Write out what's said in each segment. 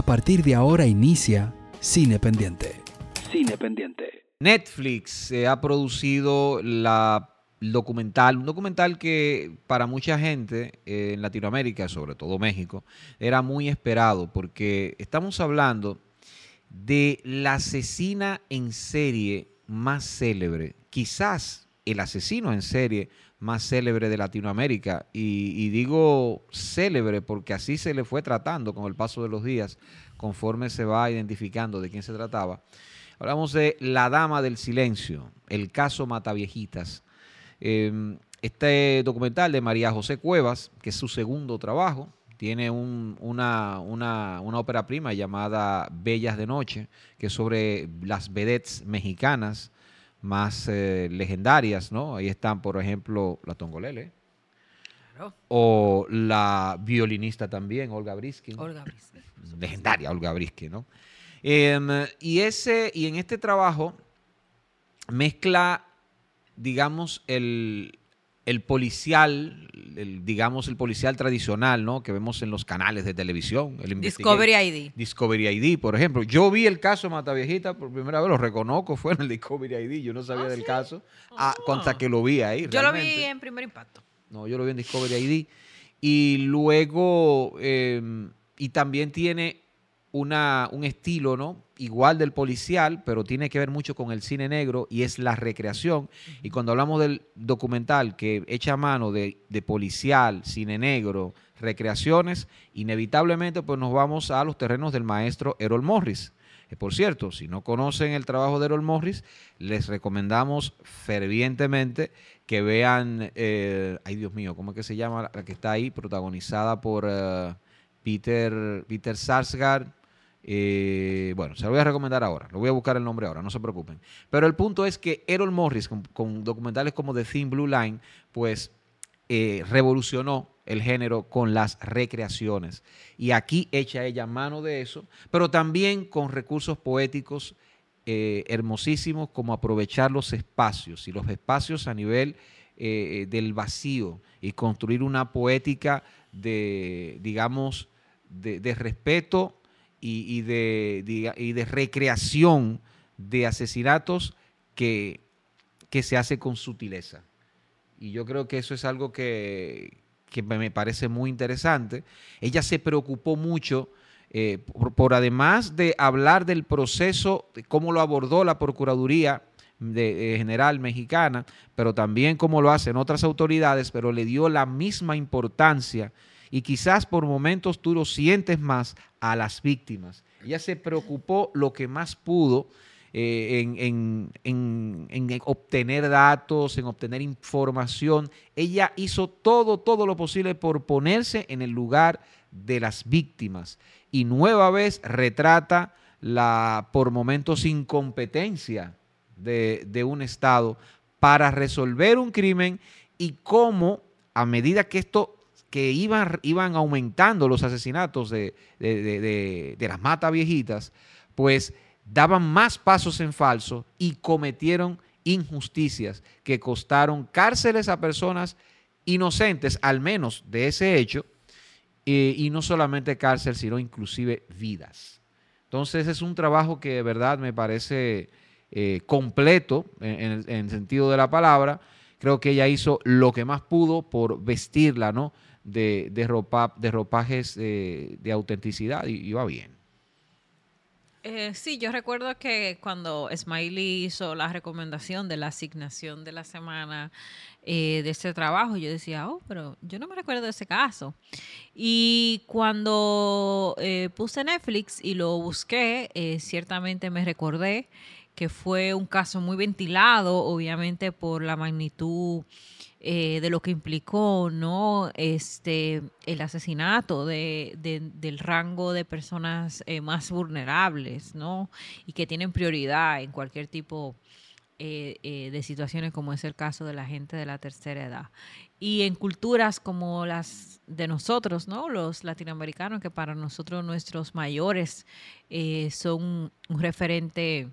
A partir de ahora inicia Cine Pendiente. Cine Pendiente. Netflix eh, ha producido la documental, un documental que para mucha gente eh, en Latinoamérica, sobre todo México, era muy esperado porque estamos hablando de la asesina en serie más célebre, quizás el asesino en serie más célebre de Latinoamérica. Y, digo célebre porque así se le fue tratando con el paso de los días, conforme se va identificando de quién se trataba. Hablamos de La Dama del Silencio, el caso Mataviejitas. Em, este documental de María José Cuevas, que es su segundo trabajo, tiene una, una, ópera prima llamada Bellas de Noche, que es sobre las vedettes mexicanas más eh, legendarias, ¿no? Ahí están, por ejemplo, la Tongolele. O la violinista también, Olga Briskin. Olga Briskin. Legendaria Olga Briskin, ¿no? Em, y, ese, y en este trabajo mezcla, digamos, el, el policial, digamos el policial tradicional, ¿no? Que vemos en los canales de televisión. El Discovery ID. Discovery ID, por ejemplo. Yo vi el caso de Mataviejita por primera vez, lo reconozco, fue en el Discovery ID. Yo no sabía ah, del caso ah, hasta que lo vi ahí. Yo lo vi en primer impacto. No, yo lo vi en Discovery ID. Y luego, em, y también tiene una, un estilo, ¿no? Igual del policial, pero tiene que ver mucho con el cine negro y es la recreación. Y cuando hablamos del documental que echa mano de, policial, cine negro, recreaciones, inevitablemente pues nos vamos a los terrenos del maestro Errol Morris. Eh, por cierto, si no conocen el trabajo de Errol Morris, les recomendamos fervientemente que vean, eh, ay Dios mío, ¿cómo es que se llama la que está ahí? Protagonizada por eh, Peter, Peter Sarsgaard eh, bueno, se lo voy a recomendar ahora. Lo voy a buscar el nombre ahora, no se preocupen. Pero el punto es que Errol Morris, con, documentales como The Thin Blue Line, pues eh, revolucionó el género con las recreaciones. Y aquí echa ella mano de eso, pero también con recursos poéticos eh, hermosísimos como aprovechar los espacios y los espacios a nivel del vacío y construir una poética de, digamos, de respeto y, de, y de recreación de asesinatos que, que se hace con sutileza. Y yo creo que eso es algo que, me parece muy interesante. Ella se preocupó mucho eh, por, además de hablar del proceso, de cómo lo abordó la Procuraduría de, General Mexicana, pero también cómo lo hacen otras autoridades, pero le dio la misma importancia y quizás por momentos tú lo sientes más a las víctimas. Ella se preocupó lo que más pudo eh, en, obtener datos, en obtener información. Ella hizo todo, todo lo posible por ponerse en el lugar de las víctimas. Y nueva vez retrata la, por momentos, incompetencia de, de un Estado para resolver un crimen y cómo, a medida que esto que iban, iban aumentando los asesinatos de, las matas viejitas, pues daban más pasos en falso y cometieron injusticias que costaron cárceles a personas inocentes, al menos de ese hecho, y no solamente cárcel, sino inclusive vidas. Entonces es un trabajo que de verdad me parece eh, completo en, en el sentido de la palabra. Creo que ella hizo lo que más pudo por vestirla, ¿no? De, de, de ropajes de, autenticidad y, va bien. Eh, sí, yo recuerdo que cuando Smiley hizo la recomendación de la asignación de la semana eh, de este trabajo, yo decía, oh, pero yo no me recuerdo de ese caso. Y cuando eh, puse Netflix y lo busqué, ciertamente me recordé que fue un caso muy ventilado, obviamente por la magnitud eh, de lo que implicó no este el asesinato de, del rango de personas eh, más vulnerables no y que tienen prioridad en cualquier tipo eh, de situaciones como es el caso de la gente de la tercera edad. Y en culturas como las de nosotros no los latinoamericanos que para nosotros nuestros mayores son un referente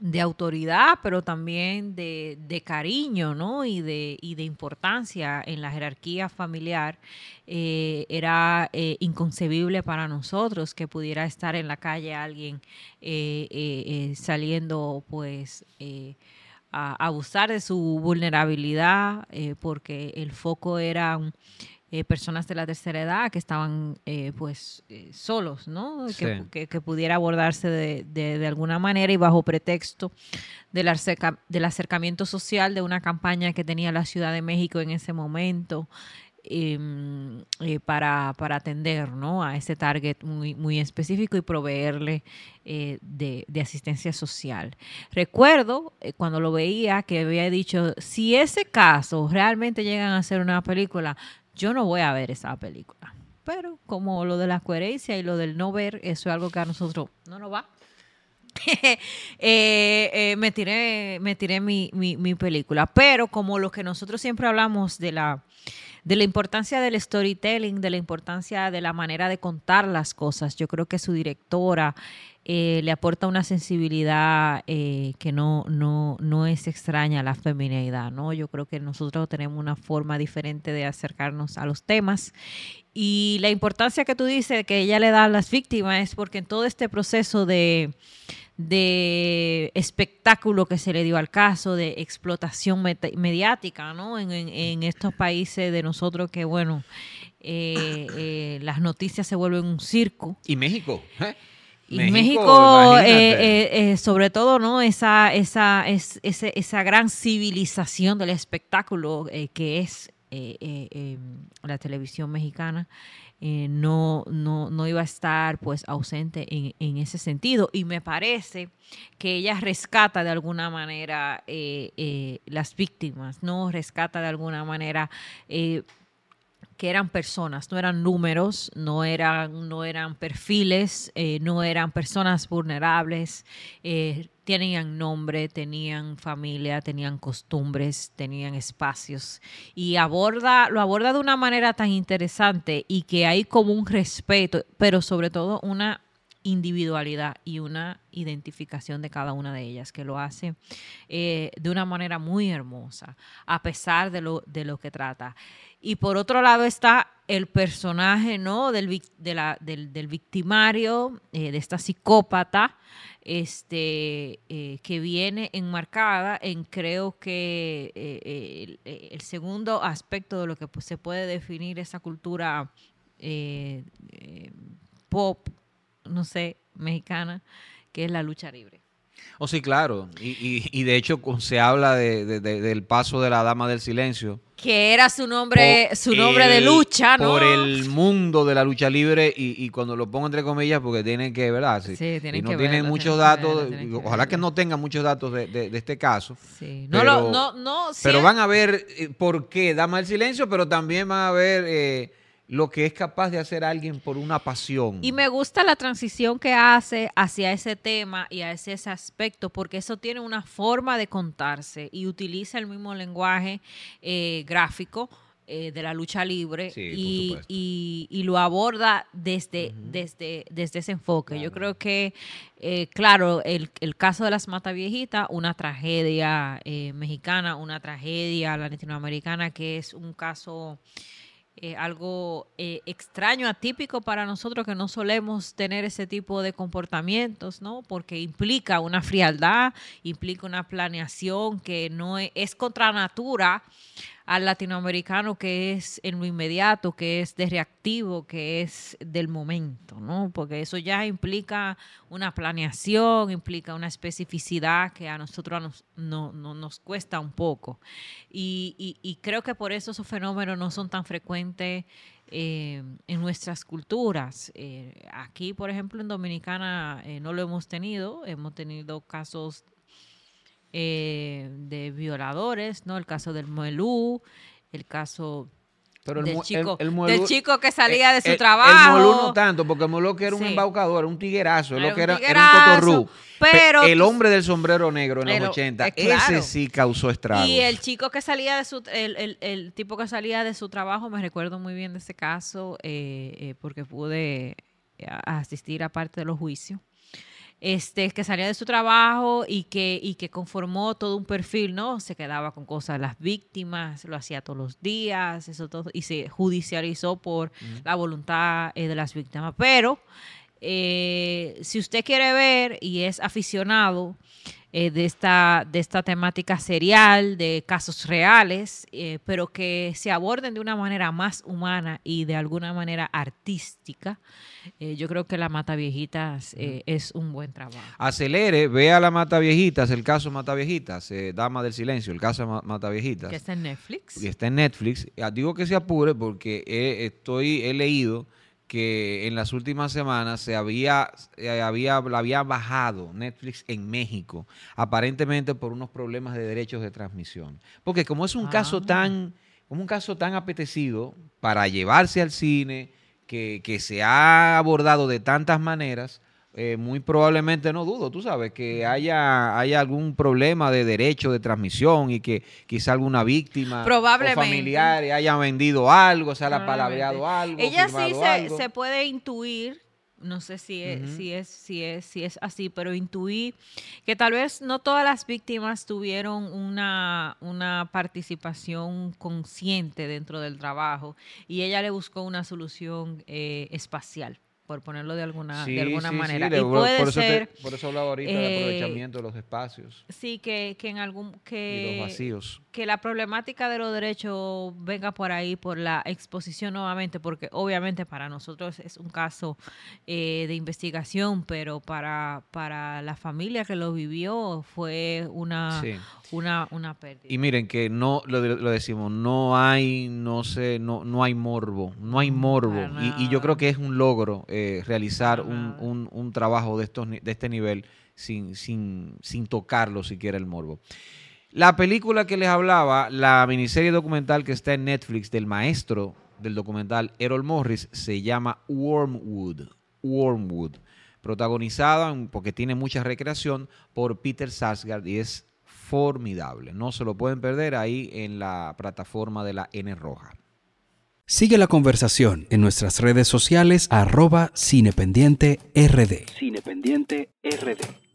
de autoridad, pero también de, de cariño, ¿no? Y de, y de importancia en la jerarquía familiar. Eh, era eh, inconcebible para nosotros que pudiera estar en la calle alguien eh, saliendo, pues, a abusar de su vulnerabilidad, porque el foco era eh, personas de la tercera edad que estaban eh, pues eh, solos, ¿no? Que, que, pudiera abordarse de, de, alguna manera y bajo pretexto del, del acercamiento social de una campaña que tenía la Ciudad de México en ese momento. Em, para, para, atender ¿no? a ese target muy, muy específico y proveerle de, de, asistencia social. Recuerdo cuando lo veía que había dicho, si ese caso realmente llegan a ser una película, yo no voy a ver esa película. Pero como lo de la coherencia y lo del no ver, eso es algo que a nosotros no nos va. Eh, eh, me tiré, me tiré mi, mi, película. Pero como lo que nosotros siempre hablamos de la, de la importancia del storytelling, de la importancia de la manera de contar las cosas, yo creo que su directora eh, le aporta una sensibilidad eh, que no, no, no es extraña a la feminidad, ¿no? Yo creo que nosotros tenemos una forma diferente de acercarnos a los temas y la importancia que tú dices que ella le da a las víctimas es porque en todo este proceso de, de espectáculo que se le dio al caso, de explotación mediática, ¿no? En, estos países de nosotros que, bueno, eh, las noticias se vuelven un circo. Y México. Y México, eh, eh, eh, sobre todo, ¿no? Esa, esa, es, esa gran civilización del espectáculo que es la televisión mexicana, no, no, no, iba a estar pues ausente en, en, ese sentido. Y me parece que ella rescata de alguna manera las víctimas, ¿no? Rescata de alguna manera que eran personas, no eran números, no eran, no eran perfiles, eh, no eran personas vulnerables, eh, tenían nombre, tenían familia, tenían costumbres, tenían espacios. Y aborda, lo aborda de una manera tan interesante y que hay como un respeto, pero sobre todo una individualidad y una identificación de cada una de ellas, que lo hace eh, de una manera muy hermosa, a pesar de lo, de lo que trata. Y por otro lado está el personaje ¿no? del, de la, del, del victimario, eh, de esta psicópata, este, eh, que viene enmarcada en creo que el, segundo aspecto de lo que pues, se puede definir esa cultura pop no sé, mexicana, que es la lucha libre. Oh, sí, claro. Y, de hecho se habla del paso de la Dama del Silencio. Que era su nombre, su nombre de lucha, ¿no? Por el mundo de la lucha libre y, cuando lo pongo entre comillas porque tienen que, ¿verdad? Sí, tienen y no tienen muchos datos, ojalá que, no tengan muchos datos de, este caso. Sí. No, pero, no, no, pero van a ver eh, por qué Dama del Silencio, pero también van a ver... Eh, lo que es capaz de hacer alguien por una pasión. Y me gusta la transición que hace hacia ese tema y a ese, aspecto, porque eso tiene una forma de contarse y utiliza el mismo lenguaje eh, gráfico eh, de la lucha libre y, lo aborda desde, desde, desde ese enfoque. Yo creo que, eh, claro, el, el, caso de las Mata Viejitas, una tragedia mexicana, una tragedia latinoamericana, que es un caso eh, algo eh, extraño, atípico para nosotros que no solemos tener ese tipo de comportamientos, ¿no? Porque implica una frialdad, implica una planeación que no es, es contra natura al latinoamericano que es en lo inmediato, que es de reactivo, que es del momento, ¿no? Porque eso ya implica una planeación, implica una especificidad que a nosotros nos, no, nos cuesta un poco. Y, creo que por eso esos fenómenos no son tan frecuentes eh, en nuestras culturas. Eh, aquí, por ejemplo, en Dominicana eh, no lo hemos tenido, hemos tenido casos eh, de violadores, ¿no? El caso del Muelú, el caso del, chico, del chico que salía de su trabajo. El Muelú no tanto, porque el Muelú que era un embaucador, un tiguerazo, era, lo que era, era, un totorrú. Pero el hombre del sombrero negro en los 80, ese sí causó estragos. Y el chico que salía de su, el, el, tipo que salía de su trabajo, me recuerdo muy bien de ese caso, eh, eh, porque pude asistir a parte de los juicios. Este, que salía de su trabajo y que, y que conformó todo un perfil, ¿no? Se quedaba con cosas de las víctimas, lo hacía todos los días, eso todo, y se judicializó por la voluntad eh, de las víctimas. Pero eh, si usted quiere ver y es aficionado eh, de, esta, de esta temática serial, de casos reales, eh, pero que se aborden de una manera más humana y de alguna manera artística, eh, yo creo que La Mata Viejitas es un buen trabajo. Acelere, vea La Mata Viejitas, el caso Mata Viejitas, Dama del Silencio, el caso Mata Viejitas. Que está en Netflix. Y está en Netflix. Ah, digo que se apure porque estoy, he leído que en las últimas semanas se había, había, había bajado Netflix en México, aparentemente por unos problemas de derechos de transmisión. Porque como es un caso ah. tan, como un caso tan apetecido para llevarse al cine, que, que se ha abordado de tantas maneras, eh, muy probablemente no dudo, tú sabes, que haya, haya algún problema de derecho de transmisión y que quizá alguna víctima o familiar haya vendido algo, se haya palabreado algo. Ella sí se, se, puede intuir, no sé si es, si es, si es, si es así, pero intuí que tal vez no todas las víctimas tuvieron una, una participación consciente dentro del trabajo y ella le buscó una solución eh, espacial por ponerlo de alguna, de alguna manera. y puede por, ser, eso por eso hablaba ahorita del eh, aprovechamiento de los espacios. Sí, que, que en algún... Que, y los vacíos. Que la problemática de los derechos venga por ahí, por la exposición nuevamente, porque obviamente para nosotros es un caso eh, de investigación, pero para, para la familia que lo vivió fue una, una, una pérdida. Y miren que no, lo, lo, decimos, no hay, no sé, no, no hay morbo, no hay morbo. Y, y, yo creo que es un logro eh, realizar un, un, trabajo de, estos, de este nivel sin, sin, sin tocarlo siquiera el morbo. La película que les hablaba, la miniserie documental que está en Netflix del maestro del documental Errol Morris, se llama Wormwood. Wormwood. Protagonizada, porque tiene mucha recreación, por Peter Sarsgaard y es formidable. No se lo pueden perder ahí en la plataforma de la N Roja. Sigue la conversación en nuestras redes sociales arroba cinependiente rd. Cinependiente RD.